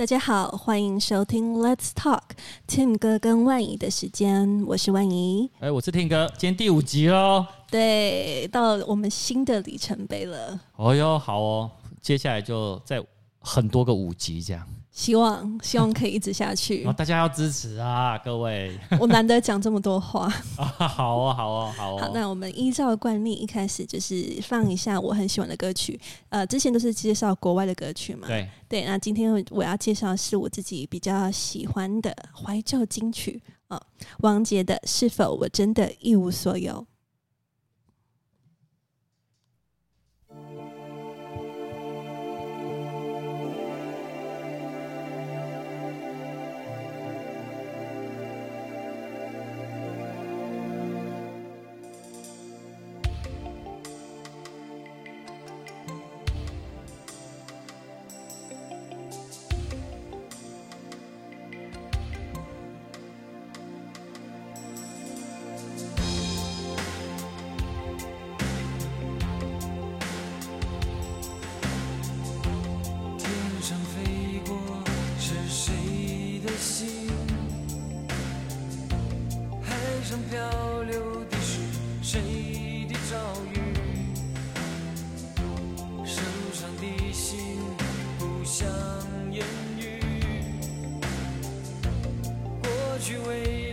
大家好，欢迎收听 Let's Talk Tim 哥跟万怡的时间，我是万怡。哎，我是 Tim 哥，今天第五集喽。对，到我们新的里程碑了。哦哟，好哦，接下来就再很多个五集这样。希望希望可以一直下去，大家要支持啊，各位！我难得讲这么多话啊，好哦，好哦，好哦。好，那我们依照惯例，一开始就是放一下我很喜欢的歌曲。呃，之前都是介绍国外的歌曲嘛，对对。那今天我要介绍是我自己比较喜欢的怀旧金曲啊，呃，王杰的《是否我真的一无所有》。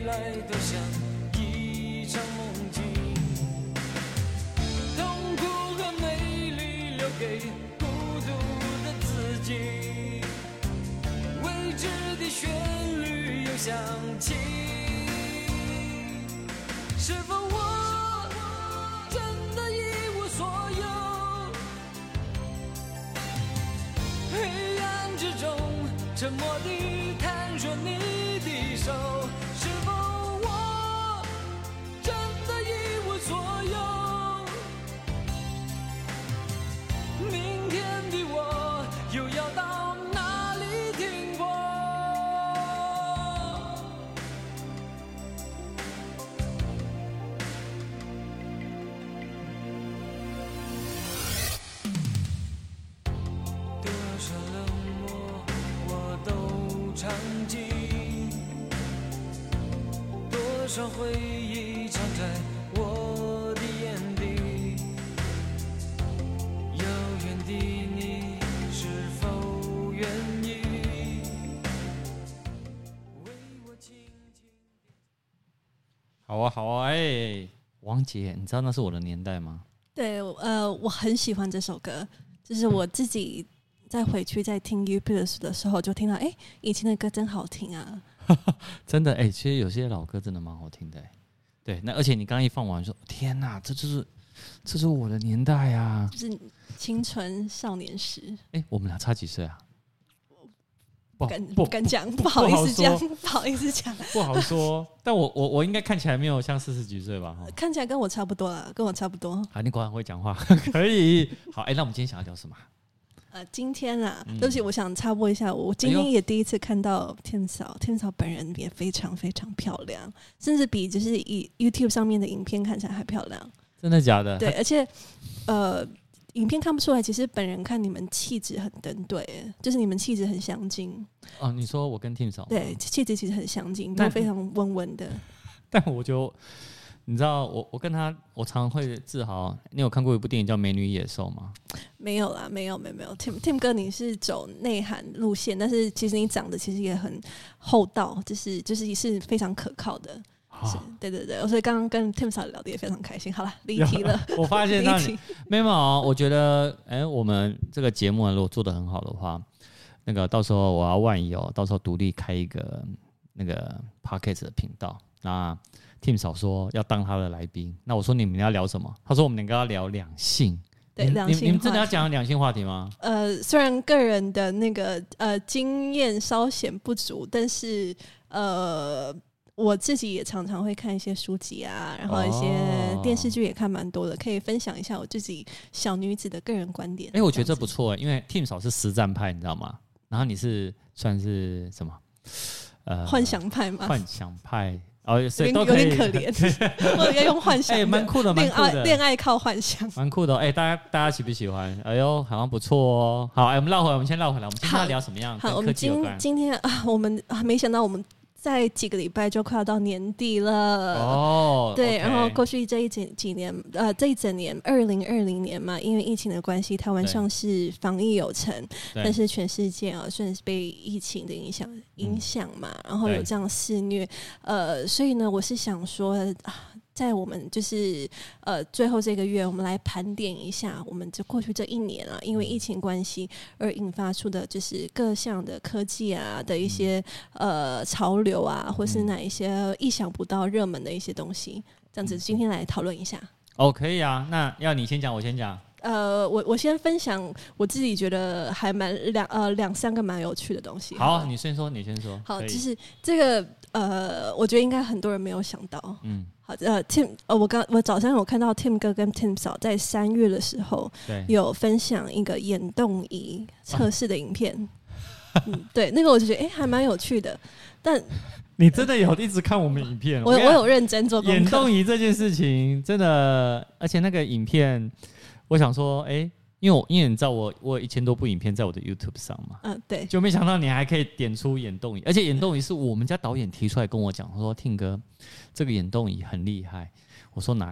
来都像一场梦境。痛苦和美丽留给孤独的自己，未知的旋律又响起。是否我真的一无所有？黑暗之中，沉默。回忆藏在我的眼底，遥远的你是否愿意为我轻轻？好啊，好啊，哎，王杰，你知道那是我的年代吗？对，呃，我很喜欢这首歌，就是我自己在回去在听 U Plus 的时候，就听到，哎，以前的歌真好听啊。真的哎、欸，其实有些老歌真的蛮好听的、欸。对，那而且你刚刚一放完说，天哪，这就是这是我的年代啊，就是青春少年时。哎、欸，我们俩差几岁啊？不敢不敢讲，不好意思讲，不好意思讲，不好说。但我我我应该看起来没有像四十几岁吧？看起来跟我差不多了，跟我差不多。好，你果然会讲话，可以。好，哎、欸，那我们今天想要聊什么？呃，今天啊，对不起，我想插播一下，我今天也第一次看到 Tim 嫂，Tim 嫂本人也非常非常漂亮，甚至比就是以 YouTube 上面的影片看起来还漂亮。真的假的？对，而且呃，影片看不出来，其实本人看你们气质很登对，就是你们气质很相近。哦，你说我跟 Tim 嫂？对，气质其实很相近，都非常温温的。但我就。你知道我我跟他我常常会自豪。你有看过一部电影叫《美女野兽》吗？没有啦，没有没有没有。Tim Tim 哥，你是走内涵路线，但是其实你长得其实也很厚道，就是就是也是非常可靠的。啊、是，对对对。所以刚刚跟 Tim 嫂聊的也非常开心。好了，离题了。我发现那里 没有，我觉得哎、欸，我们这个节目如果做得很好的话，那个到时候我要万一哦，到时候独立开一个那个 Podcast 的频道那。Tim 嫂说要当他的来宾，那我说你们要聊什么？他说我们两个要聊两性。对，两性。你们真的要讲两性话题吗？呃，虽然个人的那个呃经验稍显不足，但是呃我自己也常常会看一些书籍啊，然后一些电视剧也看蛮多的，可以分享一下我自己小女子的个人观点。哎、欸，我觉得这不错、欸，因为 Tim 嫂是实战派，你知道吗？然后你是算是什么？呃，幻想派吗？幻想派。哦，所以有点可怜，或者要用幻想，哎，蛮酷的，蛮酷的，恋爱靠幻想，蛮酷的。哎，大家大家喜不喜欢？哎呦，好像不错哦。好，哎，我们绕回来，我们先绕回来，我们今天要聊什么样？好，我们今今天啊，我们啊，没想到我们。再几个礼拜就快要到年底了。哦，对，okay、然后过去这一整几年，呃，这一整年，二零二零年嘛，因为疫情的关系，台湾上是防疫有成，但是全世界啊，算是被疫情的影响影响嘛，嗯、然后有这样肆虐，呃，所以呢，我是想说啊。在我们就是呃最后这个月，我们来盘点一下，我们这过去这一年啊，因为疫情关系而引发出的，就是各项的科技啊的一些呃潮流啊，或是哪一些意想不到热门的一些东西，这样子今天来讨论一下。哦，可以啊，那要你先讲，我先讲。呃，我我先分享我自己觉得还蛮两呃两三个蛮有趣的东西。好，你先说，你先说。好，就是这个呃，我觉得应该很多人没有想到。嗯。好，呃，Tim，呃，我刚我早上有看到 Tim 哥跟 Tim 嫂在三月的时候，对，有分享一个眼动仪测试的影片。啊、嗯，对，那个我就觉得，哎、欸，还蛮有趣的。但你真的有一直看我们影片？我我有认真做。眼动仪这件事情真的，而且那个影片，我想说，哎、欸。因为我因为你知道我我有一千多部影片在我的 YouTube 上嘛，嗯，对，就没想到你还可以点出眼动仪，而且眼动仪是我们家导演提出来跟我讲，他说听哥这个眼动仪很厉害，我说哪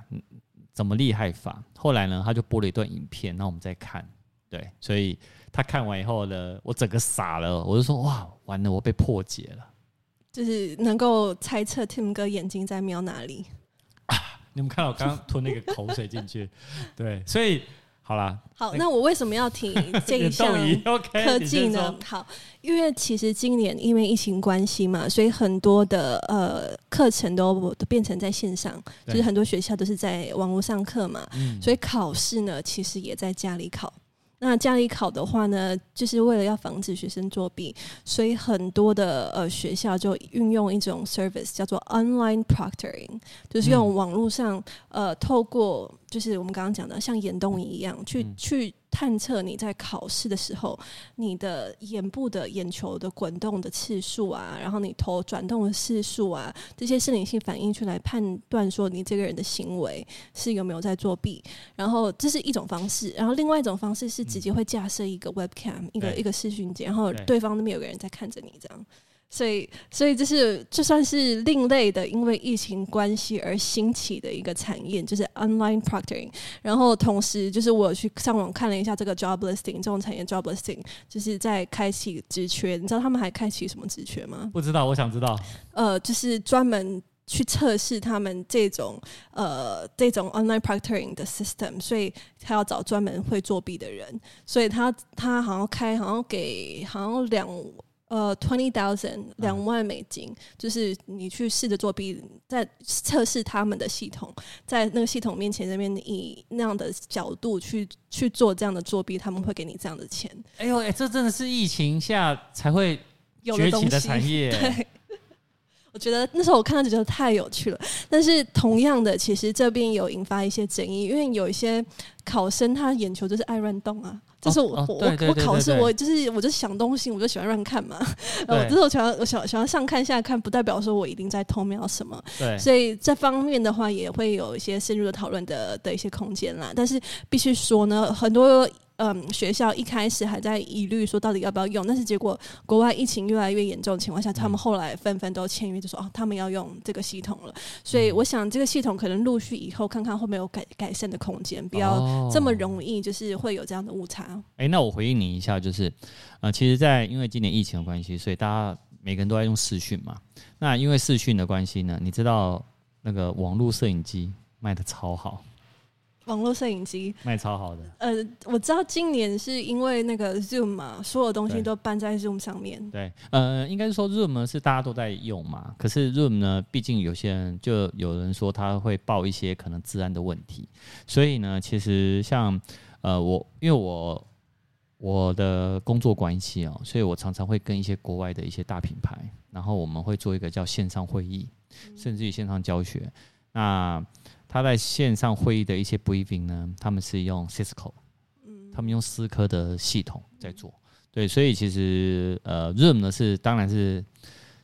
怎么厉害法？后来呢，他就播了一段影片，那我们再看，对，所以他看完以后呢，我整个傻了，我就说哇，完了，我被破解了，就是能够猜测 Tim 哥眼睛在瞄哪里啊？你们看到我刚刚吞那个口水进去，对，所以。好啦，好，那我为什么要提 这一项科技呢？好，因为其实今年因为疫情关系嘛，所以很多的呃课程都都变成在线上，就是很多学校都是在网络上课嘛，所以考试呢其实也在家里考。那家里考的话呢，就是为了要防止学生作弊，所以很多的呃学校就运用一种 service 叫做 online proctoring，就是用网络上呃透过就是我们刚刚讲的像眼动仪一样去去。探测你在考试的时候，你的眼部的眼球的滚动的次数啊，然后你头转动的次数啊，这些生理性反应出来判断说你这个人的行为是有没有在作弊。然后这是一种方式，然后另外一种方式是直接会架设一个 webcam，一个一个视讯机，然后对方那边有个人在看着你这样。所以，所以这是就算是另类的，因为疫情关系而兴起的一个产业，就是 online proctoring。然后同时，就是我去上网看了一下这个 job listing，这种产业 job listing，就是在开启职缺。你知道他们还开启什么职缺吗？不知道，我想知道。呃，就是专门去测试他们这种呃这种 online proctoring 的 system，所以他要找专门会作弊的人。所以他他好像开，好像给好像两。呃，twenty thousand 两万美金，嗯、就是你去试着作弊，在测试他们的系统，在那个系统面前，那边以那样的角度去去做这样的作弊，他们会给你这样的钱。哎呦，哎，这真的是疫情下才会崛起的产业。对，我觉得那时候我看到就觉得太有趣了。但是同样的，其实这边有引发一些争议，因为有一些考生他眼球就是爱乱动啊。就是我我我考试我就是我就想东西我就喜欢乱看嘛，然后我就是我喜欢我喜喜欢上看下看，不代表说我一定在偷瞄什么，对，所以这方面的话也会有一些深入的讨论的的一些空间啦。但是必须说呢，很多。嗯，学校一开始还在疑虑说到底要不要用，但是结果国外疫情越来越严重的情况下，他们后来纷纷都签约，就说哦，他们要用这个系统了。所以我想这个系统可能陆续以后看看会不会有改改善的空间，不要这么容易就是会有这样的误差。哎、哦欸，那我回应你一下，就是呃，其实，在因为今年疫情的关系，所以大家每个人都在用视讯嘛。那因为视讯的关系呢，你知道那个网络摄影机卖的超好。网络摄影机卖超好的。呃，我知道今年是因为那个 Zoom 嘛，所有东西都搬在 Zoom 上面。对，呃，应该是说 Zoom 是大家都在用嘛。可是 Zoom 呢，毕竟有些人就有人说他会报一些可能治安的问题，所以呢，其实像呃我，因为我我的工作关系哦，所以我常常会跟一些国外的一些大品牌，然后我们会做一个叫线上会议，甚至于线上教学。那他在线上会议的一些 briefing 呢，他们是用 Cisco，他们用思科的系统在做，对，所以其实呃 Zoom 呢是当然是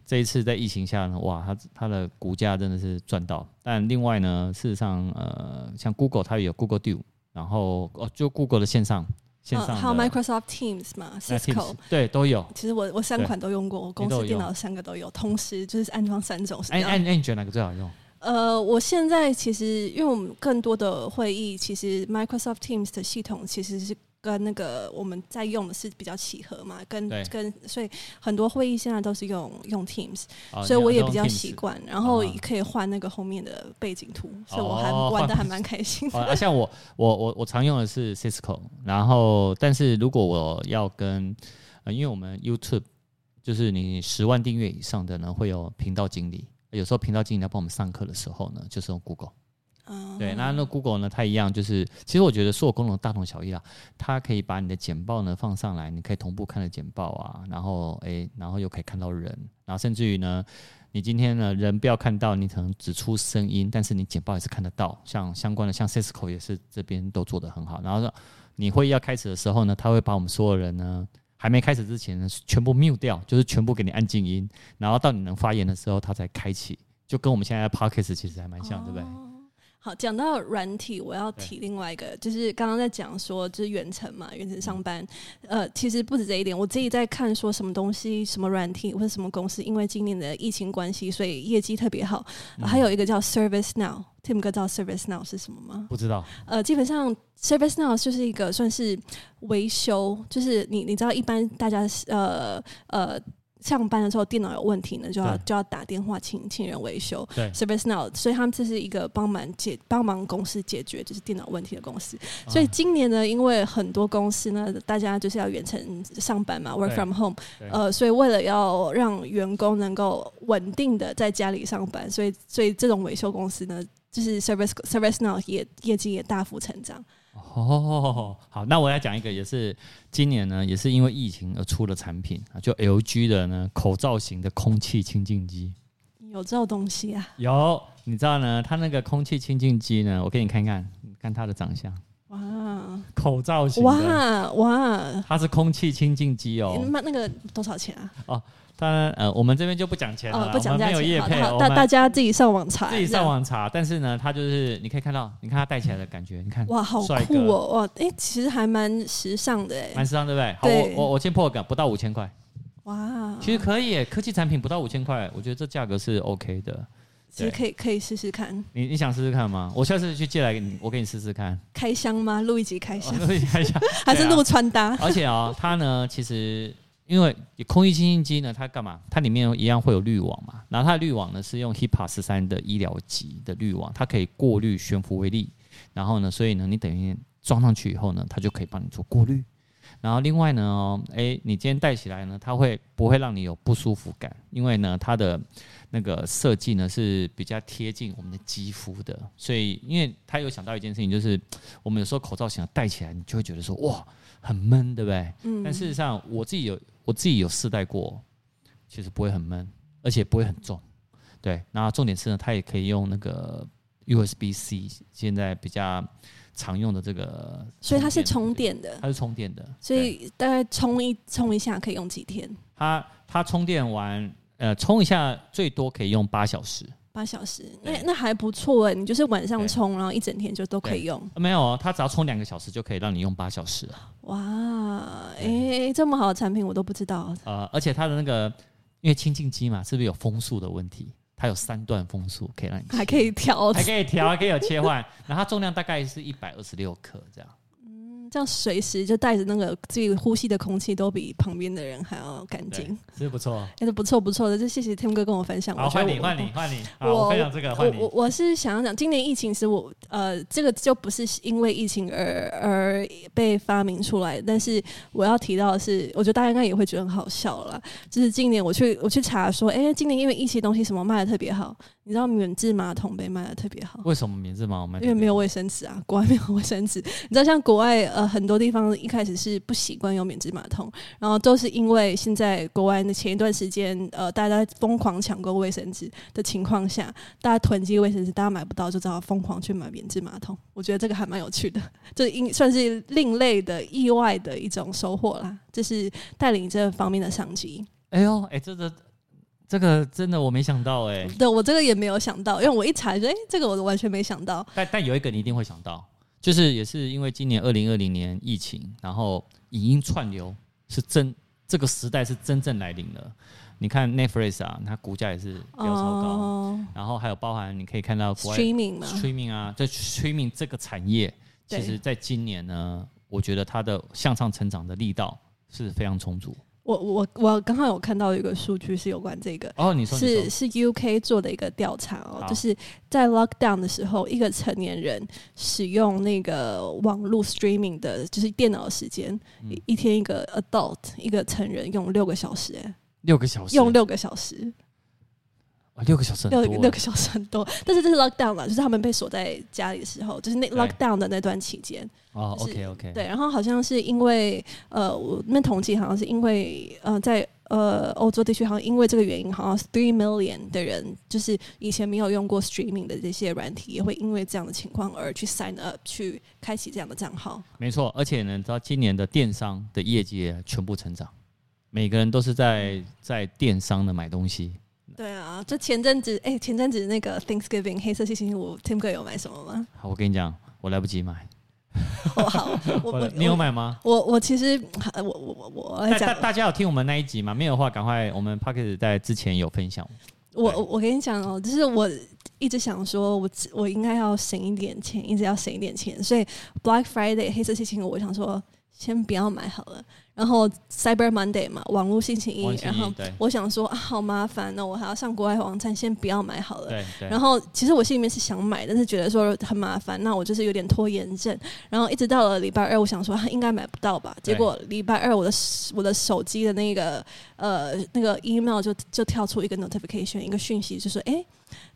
这一次在疫情下呢，哇，它它的股价真的是赚到。但另外呢，事实上，呃，像 Google 它也有 Google Duo，然后哦，就 Google 的线上线上、呃，还有 Microsoft Teams 嘛，Cisco 对都有。其实我我三款都用过，我公司电脑三个都有，同时就是安装三种。哎哎哎，你觉得哪个最好用？呃，我现在其实因为我们更多的会议，其实 Microsoft Teams 的系统其实是。跟那个我们在用的是比较契合嘛，跟跟所以很多会议现在都是用用 Teams，哦，所以我也比较习惯，然后也可以换那个后面的背景图，哦，所以我还玩的还蛮开心的。啊，像我我我我常用的是 Cisco，然后但是如果我要跟，呃，因为我们 YouTube 就是你十万订阅以上的呢，会有频道经理，有时候频道经理要帮我们上课的时候呢，就是用 Google。对，那那 Google 呢？它一样，就是其实我觉得所有功能大同小异啦。它可以把你的简报呢放上来，你可以同步看的简报啊，然后诶，然后又可以看到人，然后甚至于呢，你今天呢人不要看到，你可能只出声音，但是你简报也是看得到。像相关的，像 Cisco 也是这边都做得很好。然后说你会议要开始的时候呢，他会把我们所有人呢还没开始之前全部 mute 掉，就是全部给你按静音，然后到你能发言的时候，它才开启，就跟我们现在的 Podcast 其实还蛮像，对不对？好，讲到软体，我要提另外一个，就是刚刚在讲说，就是远程嘛，远程上班。呃，其实不止这一点，我自己在看说什么东西，什么软体或者什么公司，因为今年的疫情关系，所以业绩特别好。嗯、还有一个叫 ServiceNow，Tim 哥知道 ServiceNow 是什么吗？不知道。呃，基本上 ServiceNow 就是一个算是维修，就是你你知道，一般大家呃呃。上班的时候电脑有问题呢，就要就要打电话请请人维修。对，ServiceNow，所以他们这是一个帮忙解帮忙公司解决就是电脑问题的公司。所以今年呢，因为很多公司呢，大家就是要远程上班嘛，work from home，呃，所以为了要让员工能够稳定的在家里上班，所以所以这种维修公司呢，就是 Service ServiceNow 也业绩也大幅成长。哦，好，那我来讲一个，也是今年呢，也是因为疫情而出的产品啊，就 LG 的呢口罩型的空气清净机。有这种东西啊？有，你知道呢？它那个空气清净机呢，我给你看看，你看它的长相。哇，口罩型。哇哇，它是空气清净机哦。那那个多少钱啊？哦。当然，呃，我们这边就不讲钱了，哦、不讲价钱，我们没有业配，大大家自己上网查，自己上网查。但是呢，它就是你可以看到，你看它戴起来的感觉，你看，哇，好酷哦，哇，哎、欸，其实还蛮时尚的，哎，蛮时尚，对不对？好，对我我我先破个，不到五千块，哇，其实可以，科技产品不到五千块，我觉得这价格是 OK 的，其实可以可以试试看。你你想试试看吗？我下次去借来给你，我给你试试看。开箱吗？录一集开箱，录一集开箱，还是录穿搭？而且啊、哦，它呢，其实。因为空气清新机呢，它干嘛？它里面一样会有滤网嘛。然后它的滤网呢是用 HEPA 十三的医疗级的滤网，它可以过滤悬浮微粒。然后呢，所以呢，你等于装上去以后呢，它就可以帮你做过滤。然后另外呢，哦，诶，你今天戴起来呢，它会不会让你有不舒服感？因为呢，它的那个设计呢是比较贴近我们的肌肤的。所以，因为它有想到一件事情，就是我们有时候口罩型戴起来，你就会觉得说哇，很闷，对不对？嗯。但事实上，我自己有。我自己有试戴过，其实不会很闷，而且不会很重。对，然后重点是呢，它也可以用那个 USB-C，现在比较常用的这个。所以它是充电的。它是充电的。所以大概充一充一下可以用几天？它它充电完，呃，充一下最多可以用八小时。八小时，那那还不错哎，你就是晚上充，然后一整天就都可以用。没有，它只要充两个小时就可以让你用八小时。哇，哎、欸，这么好的产品我都不知道。呃，而且它的那个，因为清净机嘛，是不是有风速的问题？它有三段风速可以让你，还可以调，还可以调，还可以有切换。然后它重量大概是一百二十六克这样。这样随时就带着那个自己呼吸的空气都比旁边的人还要干净，是不错，也是不错不错的。就谢谢 Tim 哥跟我分享。好，换你换你换你，我分享这个换你。我我是想要讲，今年疫情是我呃，这个就不是因为疫情而而被发明出来，但是我要提到的是，我觉得大家应该也会觉得很好笑了。就是今年我去我去查说，哎、欸，今年因为疫情东西什么卖的特别好。你知道免治马桶被卖的特别好？为什么免治马桶卖？因为没有卫生纸啊，国外没有卫生纸。你知道，像国外呃很多地方一开始是不习惯用免治马桶，然后都是因为现在国外的前一段时间呃大家疯狂抢购卫生纸的情况下，大家囤积卫生纸，大家买不到就只好疯狂去买免治马桶。我觉得这个还蛮有趣的，这应算是另类的意外的一种收获啦。这是带领这方面的商机。哎呦，哎，这个。这个真的我没想到哎、欸。对我这个也没有想到，因为我一查，哎、欸，这个我完全没想到。但但有一个你一定会想到，就是也是因为今年二零二零年疫情，然后影音串流是真这个时代是真正来临了。你看 Netflix 啊，它股价也是飙超高，哦、然后还有包含你可以看到 streaming 嘛 streaming 啊，在 streaming 这个产业，其实在今年呢，我觉得它的向上成长的力道是非常充足。我我我刚刚有看到一个数据是有关这个哦，你说，是是 UK 做的一个调查哦，就是在 lockdown 的时候，一个成年人使用那个网络 streaming 的，就是电脑时间，嗯、一天一个 adult 一个成人用六个小时，哎，六个小时，用六个小时。六个小时，六六个小时很多，但是这是 lockdown 嘛，就是他们被锁在家里的时候，就是那 lockdown 的那段期间。哦，OK OK。对，然后好像是因为呃，我们统计好像是因为呃，在呃欧洲地区，好像因为这个原因，好像 three million 的人，就是以前没有用过 streaming 的这些软体，也会因为这样的情况而去 sign up 去开启这样的账号。没错，而且呢，你知道今年的电商的业绩全部成长，每个人都是在在电商的买东西。对啊，就前阵子，哎、欸，前阵子那个 Thanksgiving 黑色星期五，Tim 哥有买什么吗？好，我跟你讲，我来不及买。哦，好，我我 你有买吗？我我其实我我我我来讲，大大家有听我们那一集吗？没有的话，赶快，我们 Podcast 在之前有分享。我我跟你讲哦，就是我一直想说，我我应该要省一点钱，一直要省一点钱，所以 Black Friday 黑色星期五，我想说先不要买好了。然后 Cyber Monday 嘛，网络星期一，一然后我想说啊，好麻烦呢，我还要上国外网站，先不要买好了。对对。然后其实我心里面是想买，但是觉得说很麻烦，那我就是有点拖延症。然后一直到了礼拜二，我想说应该买不到吧。结果礼拜二我的我的手机的那个呃那个 email 就就跳出一个 notification，一个讯息，就说哎。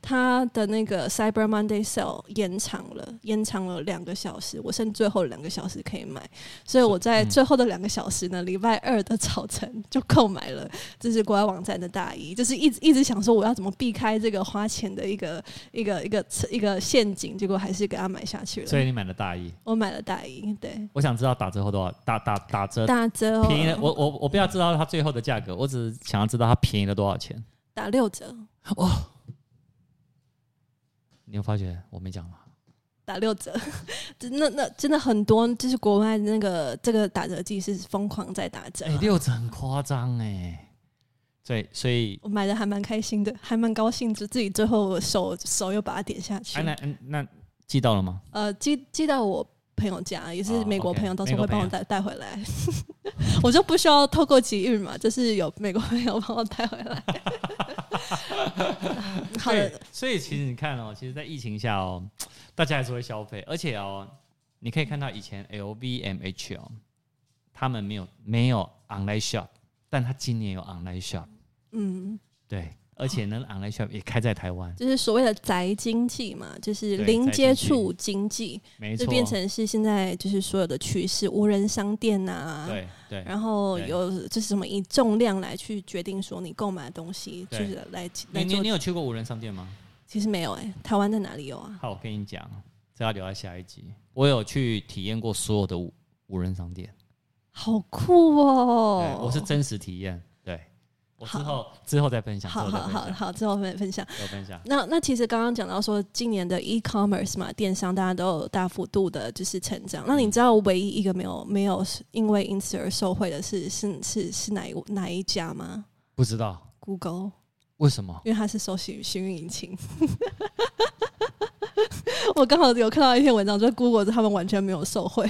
他的那个 Cyber Monday Sale 延长了，延长了两个小时，我剩最后两个小时可以买，所以我在最后的两个小时呢，礼拜二的早晨就购买了，这是国外网站的大衣，就是一直一直想说我要怎么避开这个花钱的一个一个一个一个陷阱，结果还是给他买下去了。所以你买了大衣？我买了大衣，对。我想知道打折后多少？打打打折？打折？便宜的？我我我不要知道它最后的价格，我只是想要知道它便宜了多少钱。打六折。哦。你有发觉我没讲吗？打六折，那那真的很多，就是国外那个这个打折季是疯狂在打折，哎，六折很夸张哎，对，所以我买的还蛮开心的，还蛮高兴，就自己最后手手又把它点下去。哎、啊，那那寄到了吗？呃，寄寄到我朋友家，也是美国朋友，到时候会帮我带带回来。我就不需要透过集运嘛，就是有美国朋友帮我带回来。好的，所以其实你看哦，其实，在疫情下哦，大家还是会消费，而且哦，你可以看到以前 LVMH 哦，他们没有没有 online shop，但他今年有 online shop，嗯，对。而且呢，online shop 也开在台湾，就是所谓的宅经济嘛，就是零接触经济，没错，就变成是现在就是所有的趋势，无人商店呐、啊，对对，然后有就是什么以重量来去决定说你购买的东西，就是来来你你你有去过无人商店吗？其实没有哎、欸，台湾在哪里有啊？好，我跟你讲，这要留在下一集。我有去体验过所有的无无人商店，好酷哦！我是真实体验。我之后之后再分享，好好好好，之后分分享。分享。那那其实刚刚讲到说，今年的 e-commerce 嘛，电商大家都有大幅度的就是成长。那你知道唯一一个没有没有因为因此而受惠的是是是是哪一哪一家吗？不知道。Google。为什么？因为它是搜寻寻引擎。我刚好有看到一篇文章，就是 Google 他们完全没有受惠。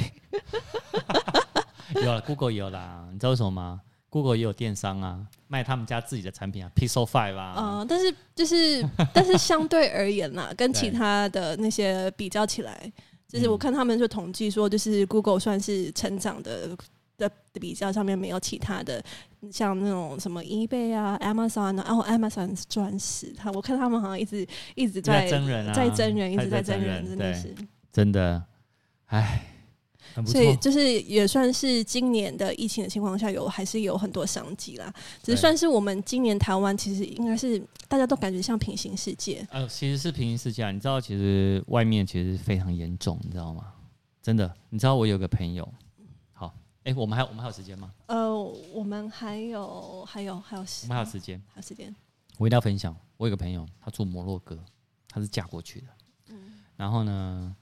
有了 Google 有啦，你知道为什么吗？Google 也有电商啊，卖他们家自己的产品啊，Pixel Five 啊。嗯，但是就是，但是相对而言啦，跟其他的那些比较起来，就是我看他们就统计说，就是 Google 算是成长的的比较上面没有其他的，像那种什么 eBay 啊、Amazon 啊，然后 Amazon 是钻石，他我看他们好像一直一直在真人啊，在真人，一直在真人，真的是真的，唉。所以就是也算是今年的疫情的情况下，有还是有很多商机啦。只是算是我们今年台湾其实应该是大家都感觉像平行世界。呃，其实是平行世界。啊你知道，其实外面其实非常严重，你知道吗？真的，你知道我有个朋友。好，哎、欸，我们还有我们还有时间吗？呃，我们还有还有还有时，我们还有时间，还有时间。我一定要分享。我有个朋友，他住摩洛哥，他是嫁过去的。嗯，然后呢，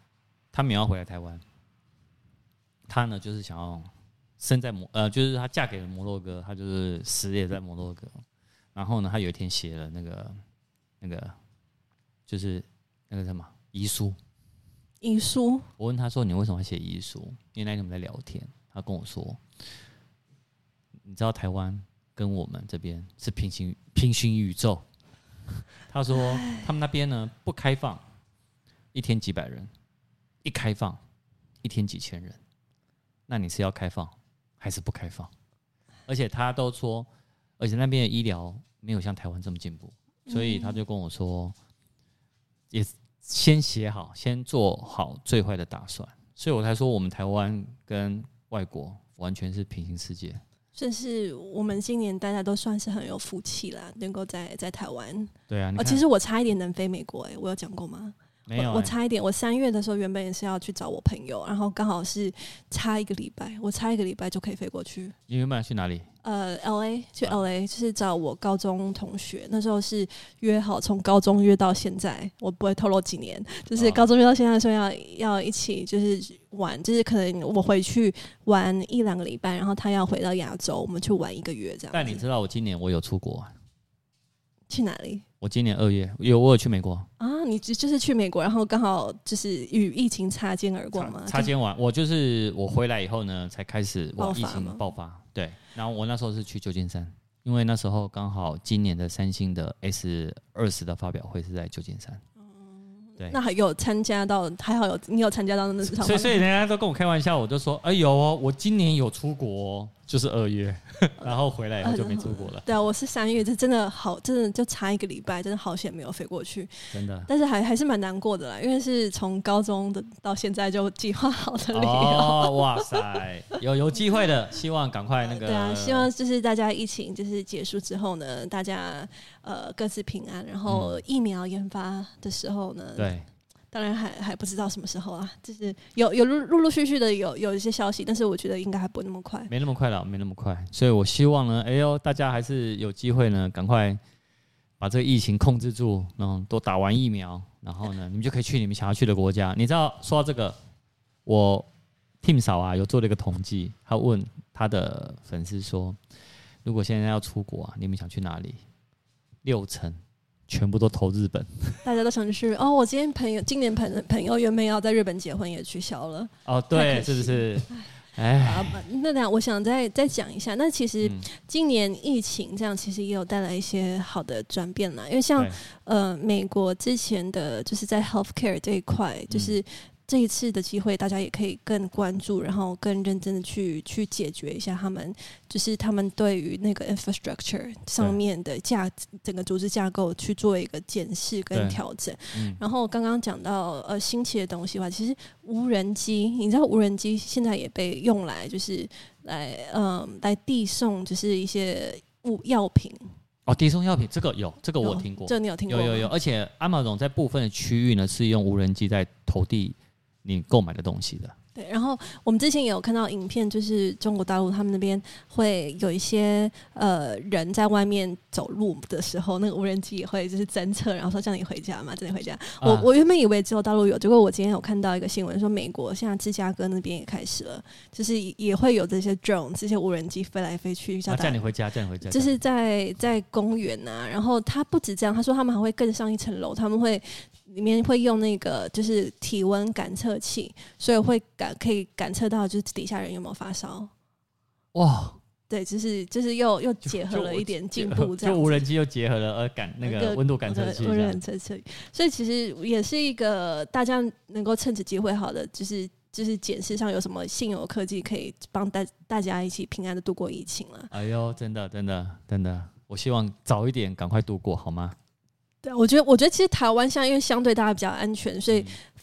他没有要回来台湾，他呢就是想要生在摩呃，就是她嫁给了摩洛哥，她就是死也在摩洛哥。然后呢，她有一天写了那个那个，就是那个什么遗书。遗书。我问她说：“你为什么要写遗书？”因为那天我们在聊天，她跟我说：“你知道台湾跟我们这边是平行平行宇宙。”他说：“他们那边呢不开放，一天几百人；一开放，一天几千人。那你是要开放还是不开放？而且他都说。”而且那边的医疗没有像台湾这么进步，所以他就跟我说，也先写好，先做好最坏的打算。所以我才说，我们台湾跟外国完全是平行世界。甚是我们今年大家都算是很有福气啦，能够在在台湾。对啊，其实我差一点能飞美国，欸，诶，我有讲过吗？没有、欸，我差一点。我三月的时候原本也是要去找我朋友，然后刚好是差一个礼拜，我差一个礼拜就可以飞过去。你原本要去哪里？呃，L A 去 L A，就是找我高中同学。那时候是约好从高中约到现在，我不会透露几年，就是高中约到现在的时候要要一起就是玩，就是可能我回去玩一两个礼拜，然后他要回到亚洲，我们去玩一个月这样。但你知道我今年我有出国？去哪里？我今年二月有我有去美国啊！你就是去美国，然后刚好就是与疫情擦肩而过嘛。擦肩完，我就是我回来以后呢，才开始我疫情爆发。对，然后我那时候是去旧金山，因为那时候刚好今年的三星的 S 二十的发表会是在旧金山。对，那还有参加到，还好有你有参加到那场，所以所以人家都跟我开玩笑，我就说，哎有哦，我今年有出国，就是二月，然后回来以后就没出国了。对啊，我是三月，这真的好，真的就差一个礼拜，真的好险没有飞过去，真的。但是还还是蛮难过的啦，因为是从高中的到现在就计划好的旅游。哦，哇塞，有有机会的，希望赶快那个。对啊，希望就是大家疫情就是结束之后呢，大家呃各自平安，然后疫苗研发的时候呢。对，当然还还不知道什么时候啊，就是有有陆陆陆续续的有有一些消息，但是我觉得应该还不会那么快，没那么快了，没那么快，所以我希望呢，哎呦，大家还是有机会呢，赶快把这个疫情控制住，然后都打完疫苗，然后呢，你们就可以去你们想要去的国家。你知道说到这个，我 Tim 嫂啊有做了一个统计，他问他的粉丝说，如果现在要出国啊，你们想去哪里？六成。全部都投日本，大家都想去哦。我今天朋友，今年朋朋友原本要在日本结婚，也取消了。哦，对，是不是？哎，啊，那那我想再再讲一下。那其实今年疫情这样，其实也有带来一些好的转变啦。因为像呃，美国之前的就是在 healthcare 这一块，就是。嗯这一次的机会，大家也可以更关注，然后更认真的去去解决一下他们，就是他们对于那个 infrastructure 上面的架整个组织架构去做一个检视跟调整。嗯、然后刚刚讲到呃新奇的东西的话，其实无人机，你知道无人机现在也被用来就是来嗯、呃、来递送就是一些物药品。哦，递送药品这个有，这个我听过，这你有听过？有有有，而且 Amazon 在部分的区域呢是用无人机在投递。你购买的东西的。对，然后我们之前也有看到影片，就是中国大陆他们那边会有一些呃人在外面走路的时候，那个无人机也会就是侦测，然后说叫你回家嘛，叫你回家。啊、我我原本以为只有大陆有，结果我今天有看到一个新闻说，美国现在芝加哥那边也开始了，就是也会有这些 drone 这些无人机飞来飞去，叫叫你回家，叫你回家。就是在在公园呐、啊，然后他不止这样，他说他们还会更上一层楼，他们会。里面会用那个就是体温感测器，所以会感可以感测到就是底下人有没有发烧。哇，对，就是就是又又结合了一点进步，这样就，就无人机又结合了呃感那个温度感测器，温度感测器，所以其实也是一个大家能够趁此机会好的，就是就是检视上有什么现有科技可以帮大大家一起平安的度过疫情了。哎呦，真的真的真的，我希望早一点赶快度过，好吗？对，我觉得，我觉得其实台湾现在因为相对大家比较安全，所以、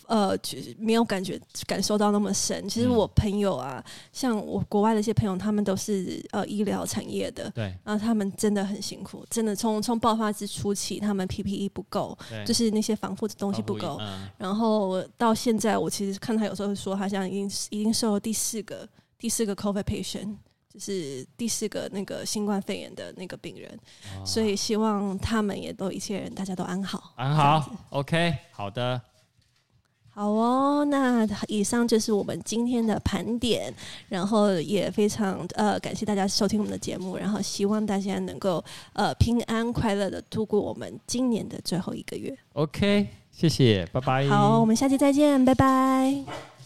嗯、呃，没有感觉感受到那么深。其实我朋友啊，嗯、像我国外的一些朋友，他们都是呃医疗产业的，对，然后他们真的很辛苦，真的从从爆发之初期，他们 PPE 不够，就是那些防护的东西不够，嗯、然后到现在，我其实看他有时候说，他现在已经已经收了第四个第四个 COVID patient。就是第四个那个新冠肺炎的那个病人，所以希望他们也都一切人大家都安好，安好，OK，好的。好哦，那以上就是我们今天的盘点，然后也非常呃感谢大家收听我们的节目，然后希望大家能够呃平安快乐的度过我们今年的最后一个月。OK，谢谢，拜拜。好，我们下期再见，拜拜。